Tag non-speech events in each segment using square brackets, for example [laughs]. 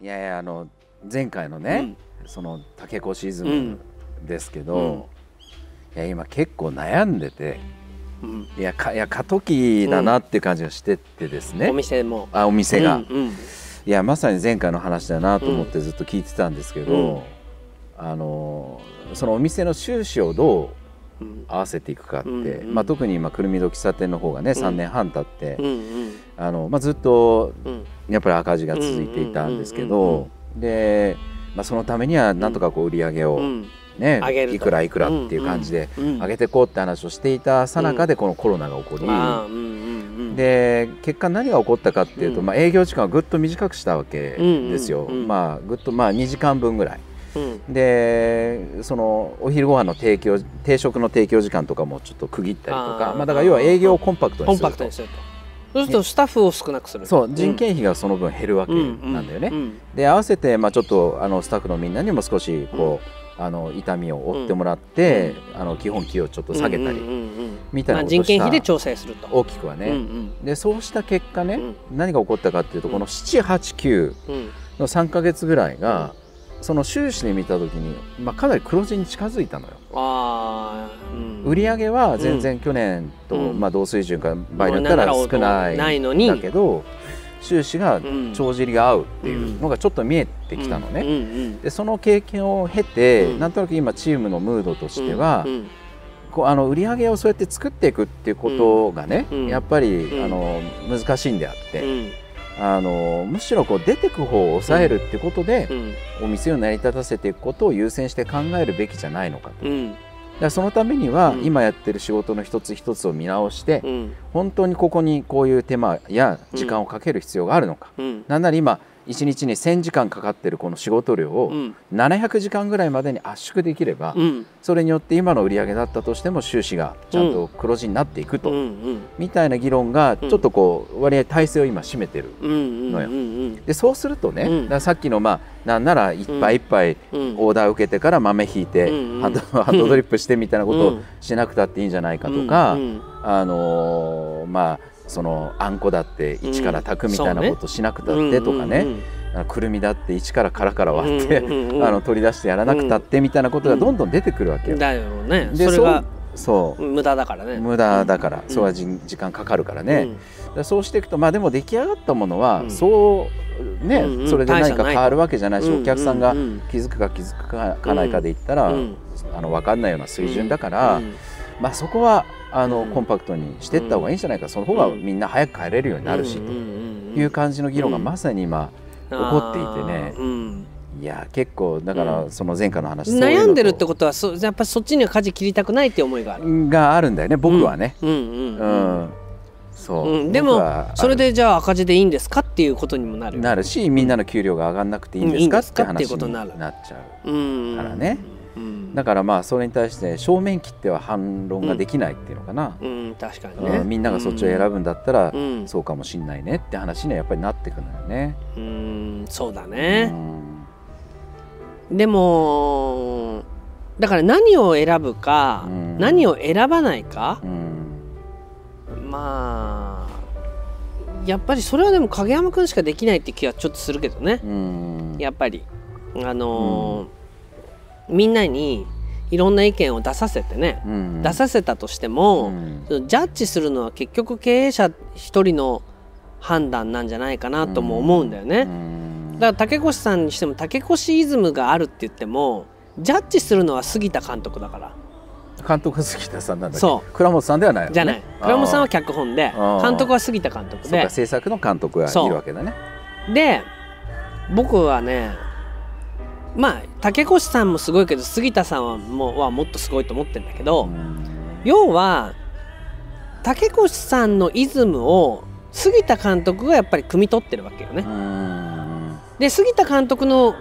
いやいやあの前回のね、その竹越シーズンですけど、いや今結構悩んでて、いやかいや過渡期だなっていう感じがしててですね、お店も。あお店が、うんうん。いやまさに前回の話だなと思ってずっと聞いてたんですけど、あのそのお店の収支をどううん合わせていくかって、うんうんまあ、特に今くるみど喫茶店の方がね3年半経って、あのまあ、ずっとうん。やっぱり赤字が続いていたんですけどで、まあ、そのためにはなんとかこう売り上げを、うん。ねいくらいくらっていう感じで上げていこうって話をしていたさなかでこのコロナが起こり、で結果何が起こったかっていうと、うん。まあ、営業時間をぐっと短くしたわけですよ、まあぐっとまあ2時間分ぐらい。うん。でそのお昼ご飯の提供定食の提供時間とかもちょっと区切ったりとかまあ、だから要は営業をコンパクトにすると。パクトにすると。そうするとスタッフを少なくする。そう人件費がその分減るわけなんだよね。で合わせて、まあ、ちょっとあのスタッフのみんなにも少しこう、あの痛みを負ってもらって、あの基本給をちょっと下げたり、みたいなまあ、ことをした人件費で調整すると。大きくはね、うんうん。でそうした結果ね、うん。何が起こったかっていうとこの789うん。の3か月ぐらいが、その収支で見た時に、まあ、かなり黒字に近づいたのよ。あーうん。売上は全然去年と、うん。まあ、同水準か場合によったら少ないないのにだけど収支がうん。帳尻が合うっていうのがちょっと見えてきたのね。うん。うん。でその経験を経て、うん。なんとなく今チームのムードとしては、うん。こうあの売り上げをそうやって作っていくっていうことがね、うん。やっぱり、うん。あの難しいんであって、うんあのむしろこう出てく方を抑えるってことでう、ん。お店を成り立たせていくことを優先して考えるべきじゃないのかと。うん。だそのためには、うん。今やってる仕事の一つ一つを見直して、うん。本当にここにこういう手間や時間をかける必要があるのか、うん。なんなら今1日に1000時間かかってるこの仕事量をうん。700時間ぐらいまでに圧縮できれば、うん。それによって今の売り上げだったとしても収支がちゃんと黒字になっていくと、うん。みたいな議論がちょっとこう割合体制を今占めてる。のよ。うん。でそうするとね、うん。さっきのまあなんなら一杯一杯うん。オーダー受けてから豆引いて、ハンド [laughs] ドドリップしてみたいなことをうん。しなくたっていいんじゃないかとか、うん。あのーまあそのあんこだって一から炊くみたいなことしなくたってとかね、あのくるみだって一から殻から割って、うんうんうんあの取り出してやらなくたってみたいなことがどんどん出てくるわけよ。だよね。でそれがそう無駄だからね。無駄だから、うん。そうはじ時間かかるからね、でそうしていくとまあでも出来上がったものは、うん。そうね、うんうん。それで何か変わるわけじゃないし、うんお客さんがうんうん気づくか気づかかないかで言ったら、うん。あの分かんないような水準だから、うん。まあ、そこはあの、うん。コンパクトにしていった方がいいんじゃないか。その方がみんな早く帰れるようになるし、うんうんうんという感じの議論がまさに今、起こっていてね。いや結構だからその前回の話、悩んでるってことはそやっぱりそっちには舵切りたくないって思いがある。とがあるんだよね僕はね。うんうんううん。んそう、うん。でもそれでじゃあ赤字でいいんですかっていうことにもなる。なるしみんなの給料が上がんなくていいんですかって話になっちゃううん。からねうん。だからまあそれに対して正面切っては反論ができないっていうのかな、うん。確かにね。うんみんながそっちを選ぶんだったら、うん。そうかもしんないねって話にはやっぱりなってくるのよね。うんそうだうねん。でもだから何を選ぶかうん。何を選ばないか。うん。まあやっぱりそれはでも影山君しかできないって気はちょっとするけどね。うん。やっぱり。あのーみんなにいろんな意見を出させてね、うん。出させたとしても、うん。ジャッジするのは結局経営者一人の判断なんじゃないかなとも思うんだよね。うん。だから竹越さんにしても竹越イズムがあるって言ってもジャッジするのは杉田監督だから。監督杉田さんなんだそ倉本さんではないよね。じゃない。倉本さんは脚本で監督は杉田監督で。制作の監督がいるわけだね。で僕はねまあ竹越さんもすごいけど杉田さんはもうはもっとすごいと思ってるんだけど、うん要は竹越さんのイズムを杉田監督がやっぱり汲み取ってるわけよね。うんで杉田監督の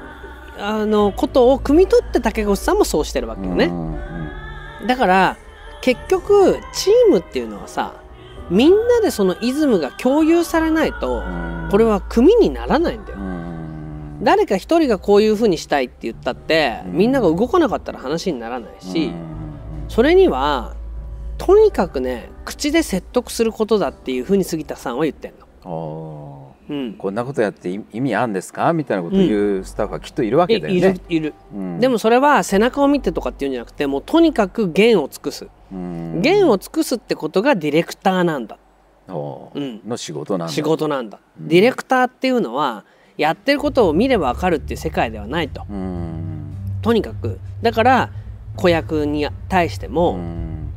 あのことを汲み取って竹越さんもそうしてるわけよね。うんだから結局チームっていうのはさみんなでそのイズムが共有されないとうんこれは組にならないんだよ。うん誰か一人がこういうふうにしたいって言ったってうん。みんなが動かなかったら話にならないしうん。それにはとにかくね口で説得することだっていうふうに杉田さんは言ってんの。あうん、こんなことやって意味あるんですか？みたいなことを言うスタッフはきっといるわけだよね。いるいる、うん、でもそれは背中を見てとかっていうんじゃなくてもうとにかく弦を尽くす、うん、弦を尽くすってことがディレクターなんだ、うん、の仕事なんだ。仕事なんだ、ディレクターっていうのはやってることを見れば分かるっていう世界ではないと、とにかく。だから子役に対しても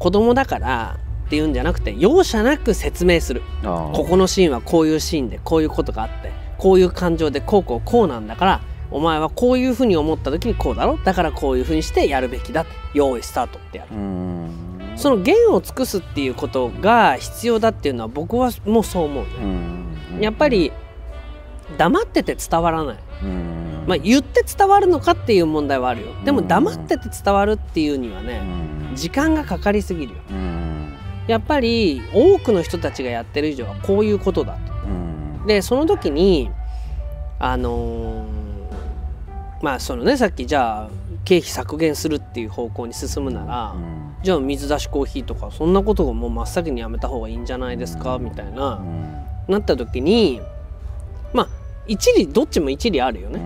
子供だからっていうんじゃなくて容赦なく説明する。ここのシーンはこういうシーンでこういうことがあってこういう感情でこうこうこうなんだからお前はこういうふうに思った時にこうだろ？だからこういうふうにしてやるべきだ用意スタートってやる。その弦を尽くすっていうことが必要だっていうのは僕はもうそう思うね。やっぱり黙ってて伝わらない。まあ言って伝わるのかっていう問題はあるよ。でも黙ってて伝わるっていうにはね時間がかかりすぎるよ。やっぱり多くの人たちがやってる以上はこういうことだと。うん、でその時にあのー、まあそのねさっきじゃあ経費削減するっていう方向に進むなら、うん、じゃあ水出しコーヒーとかそんなことをもう真っ先にやめた方がいいんじゃないですか、みたいな、うん、なった時にまあ一理どっちも一理あるよね。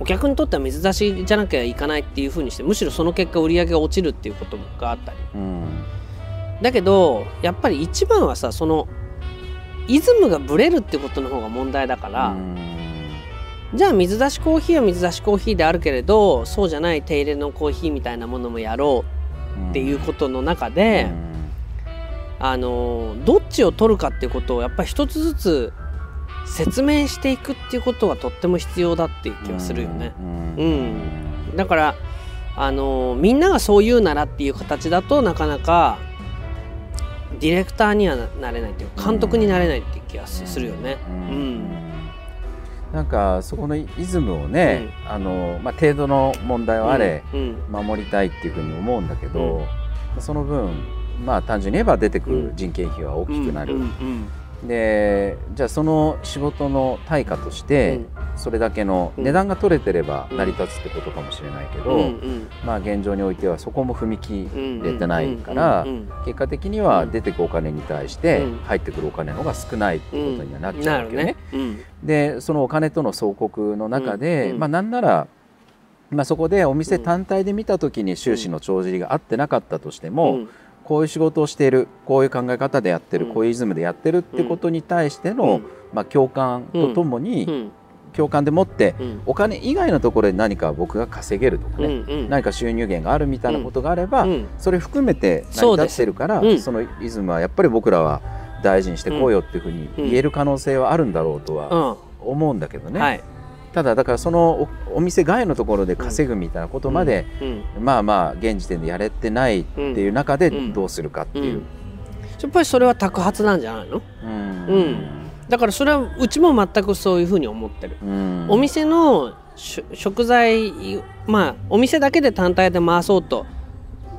お客にとっては水出しじゃなきゃいかないっていうふうにしてむしろその結果売り上げが落ちるっていうことがあったり、だけどやっぱり一番はさそのイズムがブレるってことの方が問題だからじゃあ水出しコーヒーは水出しコーヒーであるけれどそうじゃない手入れのコーヒーみたいなものもやろうっていうことの中であのどっちを取るかっていうことをやっぱり一つずつ説明していくっていうことがとっても必要だっていう気はするよね。うん、だからあのみんながそう言うならっていう形だとなかなかディレクターにはなれないっていう監督になれないっていう気がするよね。うん、うん。なんかそこのイズムをね、うん、あのまあ、程度の問題はあれ、守りたいっていうふうに思うんだけど、その分まあ単純に言えば出てくる人件費は大きくなる。でじゃあその仕事の対価として、それだけの値段が取れてれば成り立つってことかもしれないけど、まあ現状においてはそこも踏み切れてないから、結果的には出てくお金に対して入ってくるお金の方が少ないってことにはなっちゃうわけね。でそのお金との相国の中で、まあなんならまあ、そこでお店単体で見た時に収支の帳尻が合ってなかったとしても、こういう仕事をしているこういう考え方でやってる、こういうイズムでやってるってことに対しての、まあ、共感とともに、共感でもって、お金以外のところで何か僕が稼げるとかね、何か収入源があるみたいなことがあれば、それ含めて成り立ってるから、そのイズムはやっぱり僕らは大事にしてこうよっていうふうに言える可能性はあるんだろうとは思うんだけどね。はいただだからそのお店外のところで稼ぐみたいなことまで、まあまあ現時点でやれてないっていう中でどうするかっていう、やっぱりそれは托発なんじゃないの？うん。だからそれはうちも全くそういうふうに思ってる、お店の食材まあお店だけで単体で回そうと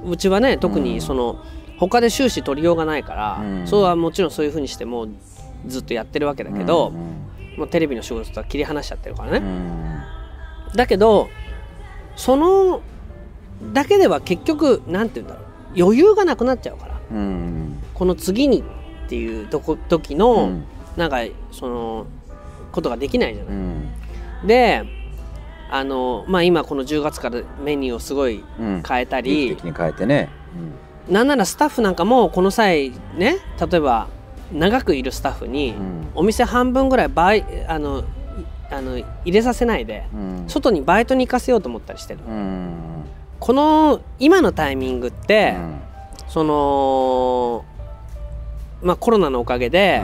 うちはね特にその、他で収支取りようがないから、そうはもちろんそういうふうにしてもずっとやってるわけだけど、もうテレビの仕事とは切り離しちゃってるからね。だけどそのだけでは結局なんて言うんだろう。余裕がなくなっちゃうから、この次にっていうとこ時の、うん、なんかそのことができないじゃない。うん、であのまあ今この10月からメニューをすごい変えたり、うん、変えてね、なんならスタッフなんかもこの際ね例えば長くいるスタッフに、お店半分ぐらいバイあのあの入れさせないで、外にバイトに行かせようと思ったりしてる、この今のタイミングって、そのまあコロナのおかげで、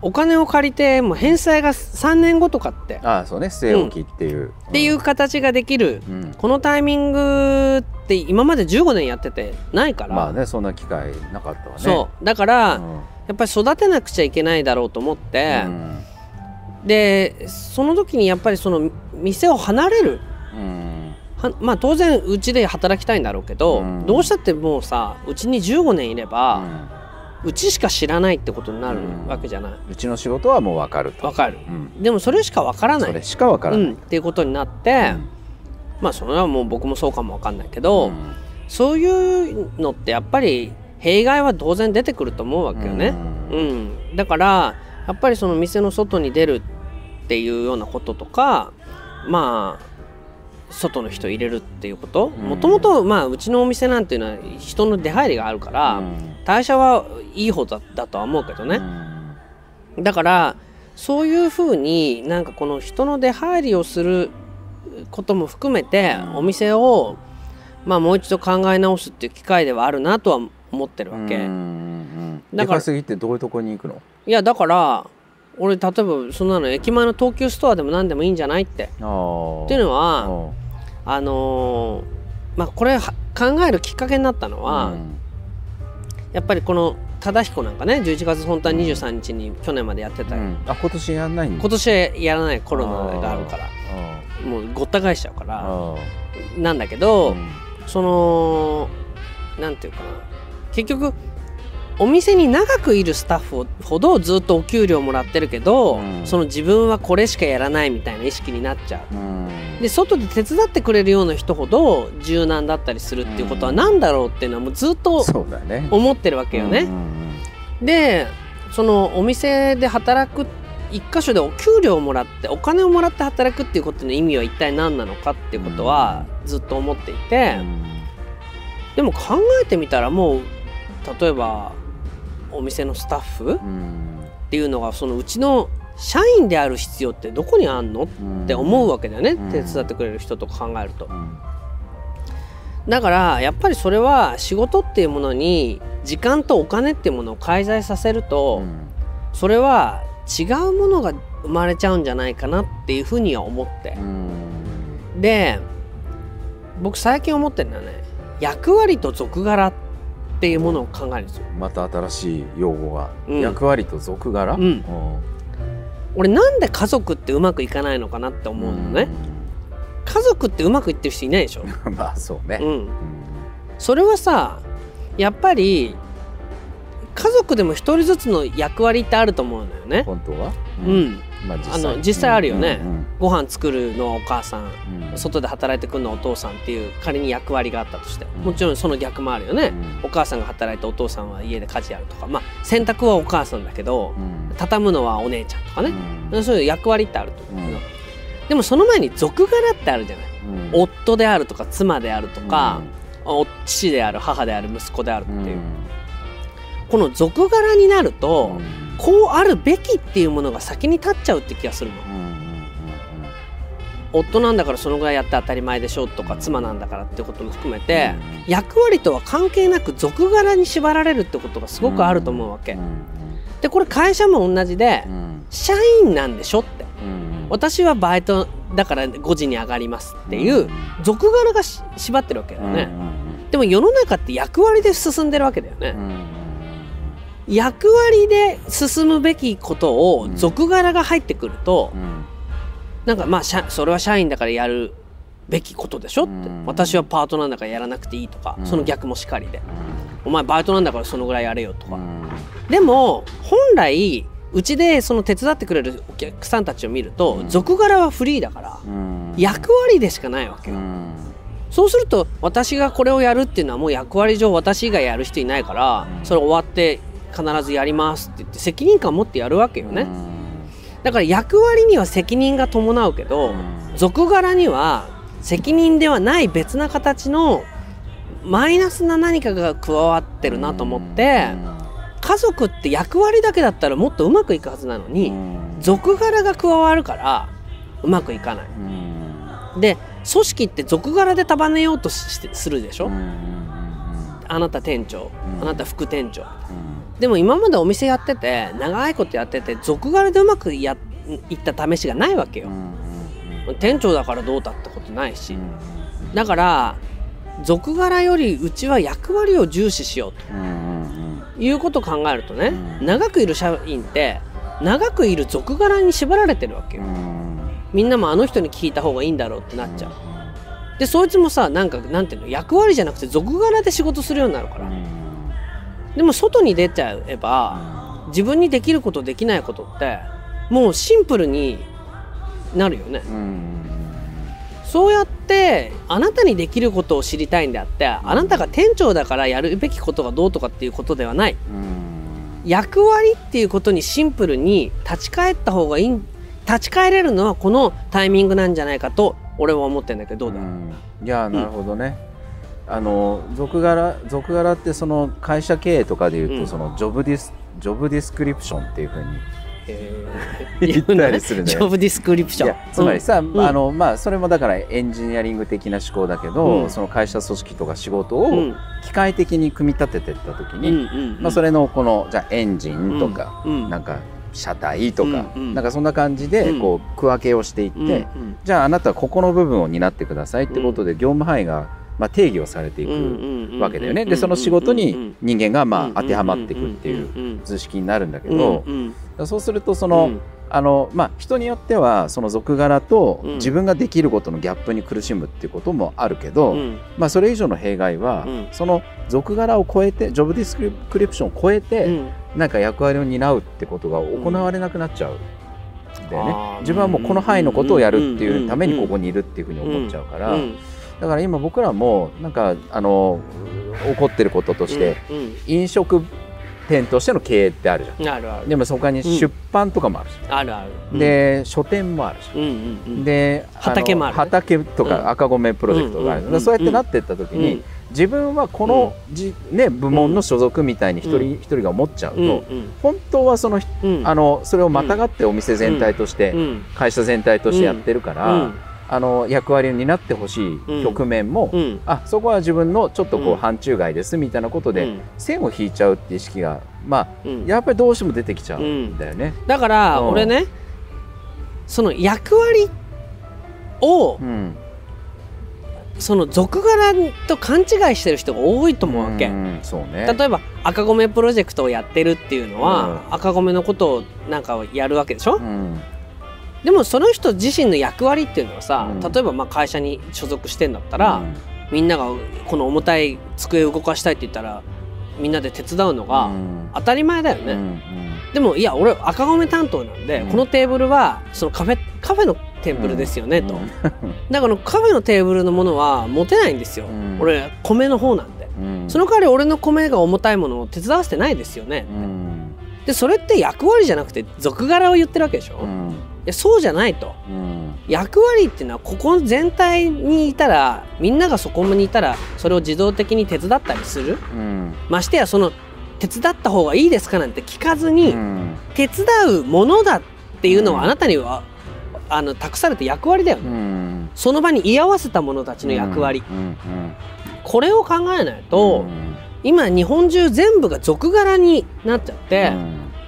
お金を借りてもう返済が3年後とかってああそうね。据え置きっていう、うん、っていう形ができる、うん、このタイミングって今まで15年やっててないから。まあねそんな機会なかったわね。そう。だから、うん、やっぱり育てなくちゃいけないだろうと思って、でその時にやっぱりその店を離れる、まあ当然うちで働きたいんだろうけど、どうしたってもうさうちに15年いれば、うちしか知らないってことになるわけじゃない、うちの仕事はもう分かると。分かる、うん、でもそれしか分からない。それしか分からない、うん、っていうことになって、まあそれはもう僕もそうかも分かんないけど、そういうのってやっぱり弊害は当然出てくると思うわけよね、うん。だからやっぱりその店の外に出るっていうようなこととかまあ外の人入れるっていうこと。もともとまあうちのお店なんていうのは人の出入りがあるから、代謝はいい方だだとは思うけどね、だからそういうふうになんかこの人の出入りをすることも含めてお店をまあもう一度考え直すっていう機会ではあるなとは思ってるわけ。だからすぎってどういうとこに行くの？いやだから俺例えばそんなの駅前の東急ストアでも何でもいいんじゃないって。っていうのはあのー、まあこれ考えるきっかけになったのは、うん、やっぱりこの忠彦なんかね11月本当は23日に去年までやってたよ、うん、あ今年やらない今年やらないコロナがあるから。もうごった返しちゃうから。なんだけど、うん、そのなんていうかな結局お店に長くいるスタッフほどずっとお給料もらってるけど、うん、その自分はこれしかやらないみたいな意識になっちゃう、うん、で外で手伝ってくれるような人ほど柔軟だったりするっていうことは何だろうっていうのはもうずっと思ってるわけよね。でそのお店で働く一箇所でお給料をもらってお金をもらって働くっていうことの意味は一体何なのかっていうことはずっと思っていて、でも考えてみたらもう例えばお店のスタッフっていうのがそのうちの社員である必要ってどこにあんの？って思うわけだよね、手伝ってくれる人と考えると。だからやっぱりそれは仕事っていうものに時間とお金っていうものを介在させると、それは違うものが生まれちゃうんじゃないかなっていうふうには思って。で僕最近思ってるのはね。役割と俗柄ってっていうものを考えるんですよ。また新しい用語が、うん、役割と俗柄、うん、俺なんで家族ってうまくいかないのかなって思うのね。家族ってうまくいってる人いないでしょ。[laughs] まあそうね、うん、それはさやっぱり家族でも一人ずつの役割ってあると思うのよね。本当は？うん、まあ、実際。あの実際あるよね、うんうん、ご飯作るのはお母さん、うん、外で働いてくるのはお父さんっていう仮に役割があったとして、もちろんその逆もあるよね、お母さんが働いてお父さんは家で家事やるとか。まあ洗濯はお母さんだけど、畳むのはお姉ちゃんとかね、そういう役割ってあると思うけど、でもその前に俗柄ってあるじゃない、夫であるとか妻であるとか、父である母である息子であるっていう、この俗柄になると、こうあるべきっていうものが先に立っちゃうって気がするの。夫なんだからそのぐらいやって当たり前でしょとか妻なんだからってことも含めて役割とは関係なく俗柄に縛られるってことがすごくあると思うわけ。でこれ会社も同じで社員なんでしょって。私はバイトだから5時に上がりますっていう俗柄が縛ってるわけだよね。でも世の中って役割で進んでるわけだよね。役割で進むべきことを俗柄が入ってくると、うん、なんかまあそれは社員だからやるべきことでしょって、うん、私はパートなんだからやらなくていいとか、うん、その逆もしかりで、お前バイトなんだからそのぐらいやれよとか、でも本来うちでその手伝ってくれるお客さんたちを見ると、俗柄はフリーだから、役割でしかないわけよ。そうすると私がこれをやるっていうのはもう役割上私以外やる人いないからそれ終わって必ずやりますって言って責任感を持ってやるわけよね。だから役割には責任が伴うけど俗柄には責任ではない別な形のマイナスな何かが加わってるなと思って家族って役割だけだったらもっとうまくいくはずなのに俗柄が加わるからうまくいかない。で組織って俗柄で束ねようとしてするでしょ？あなた店長あなた副店長でも今までお店やってて長いことやってて俗柄でうまくやいった試しがないわけよ、店長だからどうだってことないし、だから俗柄よりうちは役割を重視しようと、いうことを考えるとね、長くいる社員って長くいる俗柄に縛られてるわけよ、みんなもあの人に聞いた方がいいんだろうってなっちゃう、でそいつもさなんかなんていうの？役割じゃなくて俗柄で仕事するようになるから、でも外に出ちゃえば自分にできることできないことってもうシンプルになるよね、うん、そうやってあなたにできることを知りたいんであってあなたが店長だからやるべきことがどうとかっていうことではない、うん、役割っていうことにシンプルに立ち返った方がいい立ち返れるのはこのタイミングなんじゃないかと俺は思ってんだけどどうだ、うん、いやなるほどね、うん、あの続柄続柄ってその会社経営とかでいうと、うん、そのジョブディスジョブディスクリプションっていうふうに [laughs] 言ったりするね。ジョブディスクリプション。つまりさ、うん、あのまあそれもだからエンジニアリング的な思考だけど、うん、その会社組織とか仕事を機械的に組み立てていった時に、まあそれのこのじゃエンジンとか、なんか車体とか、うん。うん、なんかそんな感じでこう区分けをしていって、うんうん、じゃああなたはここの部分を担ってくださいってことで業務範囲がまあ定義をされていくわけだよね。でその仕事に人間がまあ当てはまっていくっていう図式になるんだけどそうするとその、あのまあ、人によってはその属柄と自分ができることのギャップに苦しむっていうこともあるけど、うん、まあ、それ以上の弊害は、その属柄を超えてジョブディスクリプションを超えて、なんか役割を担うってことが行われなくなっちゃう。だよね、自分はもうこの範囲のことをやるっていうためにここにいるっていうふうに思っちゃうから、だから今僕らもなんかあの起こってることとして、飲食店としての経営ってあるじゃん。あるある。でもそこに出版とかもあるし、うん、あるある、で書店もあるし、うんうんうん、で畑もある、畑とか赤米プロジェクトがある、そうやってなっていった時に、自分はこのじ、ね、部門の所属みたいに一人一人が思っちゃうと、本当はその,、あのそれをまたがってお店全体として、会社全体としてやってるから、あの役割になってほしい局面も、うん、あそこは自分のちょっとこう範疇外ですみたいなことで、線を引いちゃうっていう意識がまあ、やっぱりどうしても出てきちゃうんだよね。だから俺ね、その役割を、その俗柄と勘違いしてる人が多いと思うわけ、そうね、例えば赤米プロジェクトをやってるっていうのは、赤米のことをなんかやるわけでしょ、うんでもその人自身の役割っていうのはさ、うん、例えばまあ会社に所属してんだったら、うん、みんながこの重たい机を動かしたいって言ったらみんなで手伝うのが当たり前だよね、うん、でもいや俺赤米担当なんで、このテーブルはそのカフェカフェのテーブルですよね、と。だからカフェのテーブルのものは持てないんですよ、俺米の方なんで、その代わり俺の米が重たいものを手伝わせてないですよね、でそれって役割じゃなくて俗柄を言ってるわけでしょ、やそうじゃないと、うん、役割っていうのはここ全体にいたらみんながそこにいたらそれを自動的に手伝ったりする、うん、ましてやその手伝った方がいいですかなんて聞かずに、うん、手伝うものだっていうのはあなたには、あの託された役割だよね、その場に居合わせた者たちの役割、これを考えないと、今日本中全部が俗柄になっちゃって、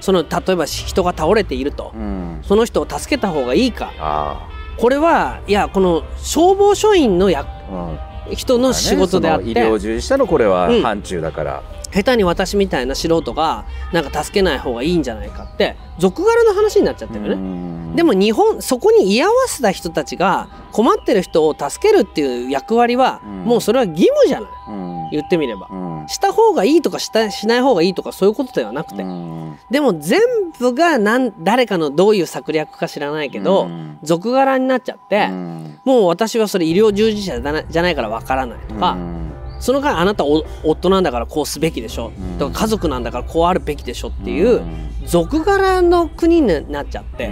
その例えば人が倒れていると、うん、その人を助けた方がいいか。これはいやこの消防署員のや、うん、人の仕事であって、ね、医療従事者のこれは範疇だから、うん、下手に私みたいな素人がなんか助けない方がいいんじゃないかって俗柄の話になっちゃってるね。でも日本そこに居合わせた人たちが困ってる人を助けるっていう役割は、もうそれは義務じゃない、言ってみれば、した方がいいとかしたしない方がいいとかそういうことではなくて、でも全部が何誰かのどういう策略か知らないけど、俗柄になっちゃって、もう私はそれ医療従事者じゃないからわからないとか、その間あなた夫なんだからこうすべきでしょ、とか家族なんだからこうあるべきでしょっていう俗柄の国になっちゃって、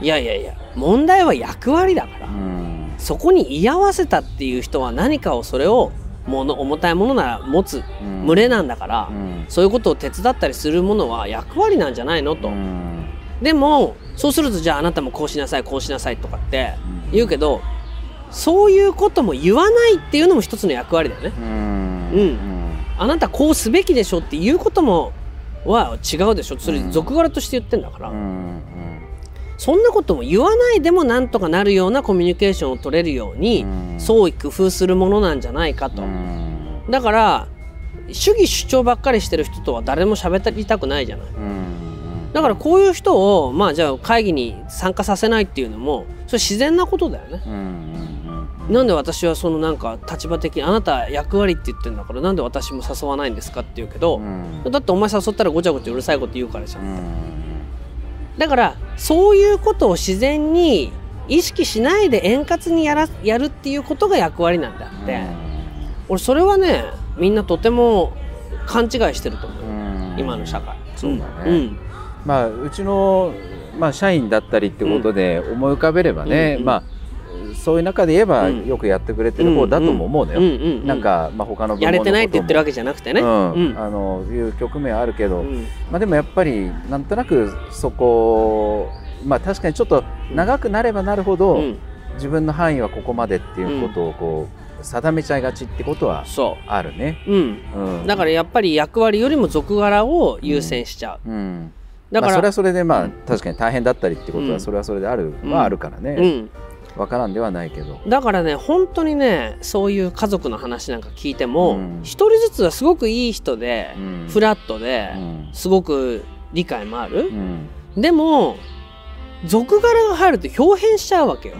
いやいやいや問題は役割だから、そこに居合わせたっていう人は何かをそれをもの重たいものなら持つ群れなんだから、うん、そういうことを手伝ったりするものは役割なんじゃないのと、うん、でもそうするとじゃああなたもこうしなさいこうしなさいとかって言うけど、そういうことも言わないっていうのも一つの役割だよね。うん、あなたこうすべきでしょっていうこともは違うでしょ。それ俗柄として言ってんだから。そんなことも言わないでもなんとかなるようなコミュニケーションを取れるように創意工夫するものなんじゃないかと。だから主義主張ばっかりしてる人とは誰も喋りたくないじゃない。だからこういう人をまあじゃあ会議に参加させないっていうのもそれ自然なことだよね。なんで私はそのなんか立場的にあなた役割って言ってるんだからなんで私も誘わないんですかって言うけど、だってお前誘ったらごちゃごちゃうるさいこと言うからじゃん。だからそういうことを自然に意識しないで円滑にやらやるっていうことが役割なんだって、俺それはねみんなとても勘違いしてると思う、今の社会。そうだね、うん、まあうちの、まあ、社員だったりってことで思い浮かべればね、まあそういう中で言えばよくやってくれてる方だとも思うのよ。なんか、まあ、他のやれてないって言ってるわけじゃなくてね。うん、あのいう局面はあるけど、まあでもやっぱりなんとなくそこまあ確かにちょっと長くなればなるほど、自分の範囲はここまでっていうことをこう、定めちゃいがちってことはあるね。う、ん、うん、だからやっぱり役割よりも俗柄を優先しちゃう。うん。だから、まあ、それはそれでまあ、確かに大変だったりってことはそれはそれである、はあるからね。うん分からんではないけど。だからね本当にねそういう家族の話なんか聞いても一、人ずつはすごくいい人で、フラットで、すごく理解もある、でも俗柄が入ると表変しちゃうわけよ。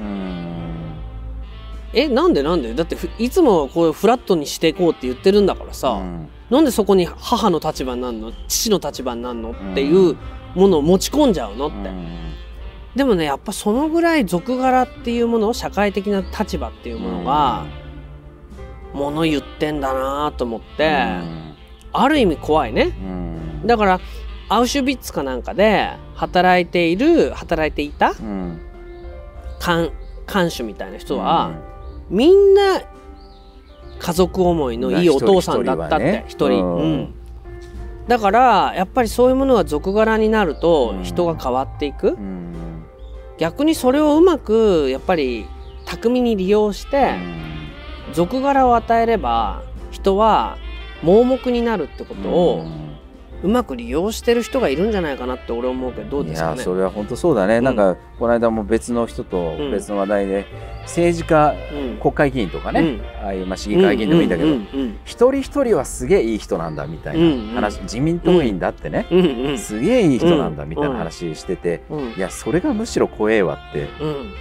えなんでなんで？だっていつもこうフラットにしていこうって言ってるんだからさ、うん、なんでそこに母の立場になるの？父の立場になるの？っていうものを持ち込んじゃうのって。でもねやっぱそのぐらい俗柄っていうもの社会的な立場っていうものが、もの言ってんだなと思って、ある意味怖いね。だからアウシュビッツかなんかで働いている働いていた、うん、看守みたいな人は、うん、みんな家族思いのいいお父さんだったって一人、うん、だからやっぱりそういうものが俗柄になると人が変わっていく、逆にそれをうまくやっぱり巧みに利用して俗柄を与えれば人は盲目になるってことをうまく利用してる人がいるんじゃないかなって俺思うけどどうですかね。それは本当そうだね、うん、なんかこの間も別の人と別の話題で、政治家、うん、国会議員とかね、うん、ああいうまあ市議会議員でもいいんだけど、一人一人はすげえいい人なんだみたいな話、自民党員だってね、すげえいい人なんだみたいな話してて、いやそれがむしろ怖えわって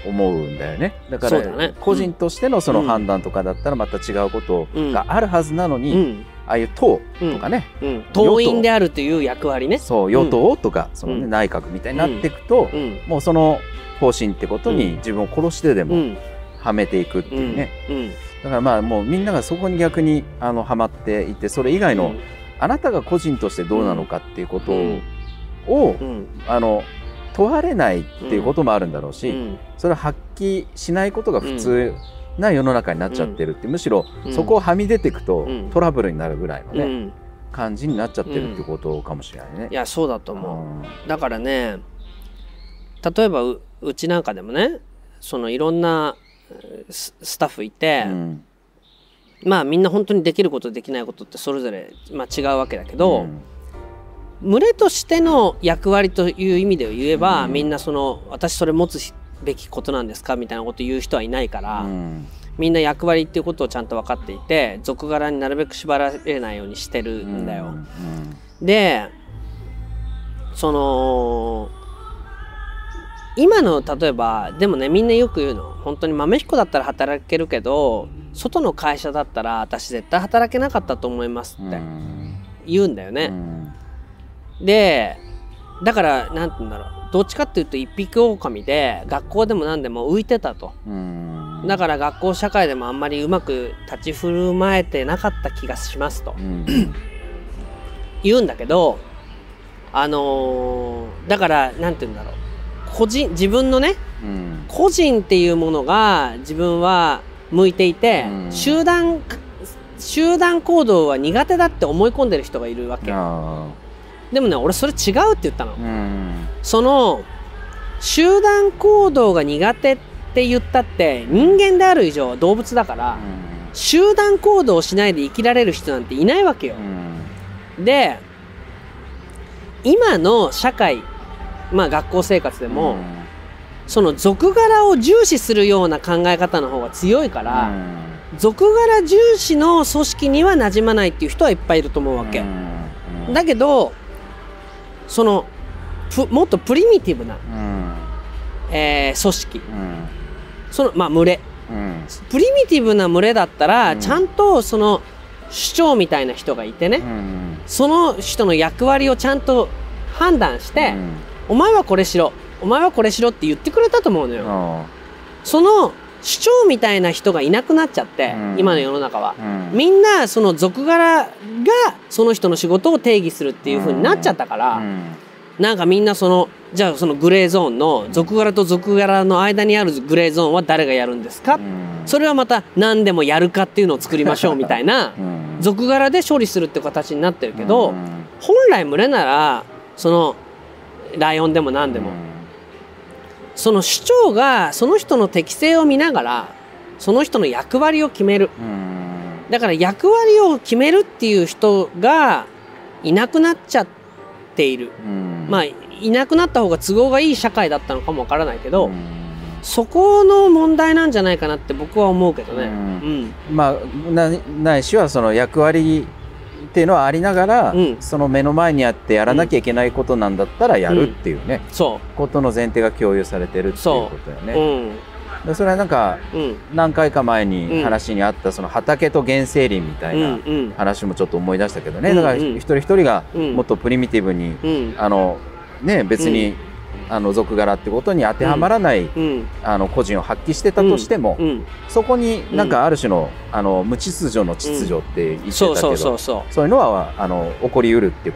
思うんだよね。だから、個人としてのその判断とかだったらまた違うことがあるはずなのに、ああいう党とかね、うん。うん、党員であるという役割ね。そう与党とか、そのね、内閣みたいになっていくと、もうその方針ってことに自分を殺してでもはめていくっていうね、だからまあもうみんながそこに逆にあのはまっていてそれ以外の、あなたが個人としてどうなのかっていうことを、あの問われないっていうこともあるんだろうし、それを発揮しないことが普通、な世の中になっちゃってるって、むしろそこをはみ出ていくとトラブルになるぐらいのね、感じになっちゃってるってことかもしれないね。いやそうだと思う。だからね例えばうちなんかでもねそのいろんなスタッフいて、うん、まあみんな本当にできることできないことってそれぞれ、まあ、違うわけだけど、うん、群れとしての役割という意味で言えば、うん、みんなその私それ持つべきことなんですかみたいなこと言う人はいないから、うん、みんな役割っていうことをちゃんと分かっていて俗柄になるべく縛られないようにしてるんだよ。うんうん、でその今の例えばでもねみんなよく言うの本当に豆彦だったら働けるけど外の会社だったら私絶対働けなかったと思いますって言うんだよね。でだから何て言うんだろうどっちかっていうと一匹狼で学校でも何でも浮いてたと。だから学校社会でもあんまりうまく立ち振る舞えてなかった気がしますと。言うんだけどあのー、だから何て言うんだろう。個人自分のね、うん、個人っていうものが自分は向いていて、うん、集団集団行動は苦手だって思い込んでる人がいるわけでもね俺それ違うって言ったの、うん、その集団行動が苦手って言ったって人間である以上動物だから、集団行動をしないで生きられる人なんていないわけよ、で今の社会まあ学校生活でも、その俗柄を重視するような考え方の方が強いから、俗柄重視の組織にはなじまないっていう人はいっぱいいると思うわけ、だけどそのもっとプリミティブな、えー、組織、そのまあ群れ、プリミティブな群れだったら、ちゃんとその主張みたいな人がいてね、その人の役割をちゃんと判断して、お前はこれしろ。お前はこれしろって言ってくれたと思うのよ。その主張みたいな人がいなくなっちゃって、うん。今の世の中は、うん。みんなその俗柄がその人の仕事を定義するっていう風になっちゃったから、うん。なんかみんなそのじゃあそのグレーゾーンの俗柄と俗柄の間にあるグレーゾーンは誰がやるんですか、うん。それはまた何でもやるかっていうのを作りましょうみたいな [laughs] うん。俗柄で処理するって形になってるけど、うん本来群れならそのライオンでも何でも、その主張がその人の適性を見ながらその人の役割を決める。うん。だから役割を決めるっていう人がいなくなっちゃっている、うん。まあいなくなった方が都合がいい社会だったのかもわからないけど、うん。そこの問題なんじゃないかなって僕は思うけどね。ううんん。まあなないしはその役割っていうのはありながら、うん。その目の前にあってやらなきゃいけないことなんだったらやるっていうね、そことの前提が共有されてるっていうことだよう、ね。でそれはなんか何回か前うんに話にあったその畑と原生林みたいな話もちょっと思い出したけどね、うん。だから一人一人がうん。もっとプリミティブに、うん。あのね別に、あの俗柄ってことに当てはまらない、うんあの個人を発揮してたとしても、うんそこになんかある種の,、あの無秩序の秩序って言ってたけど、そういうのはあの起こりうるっていう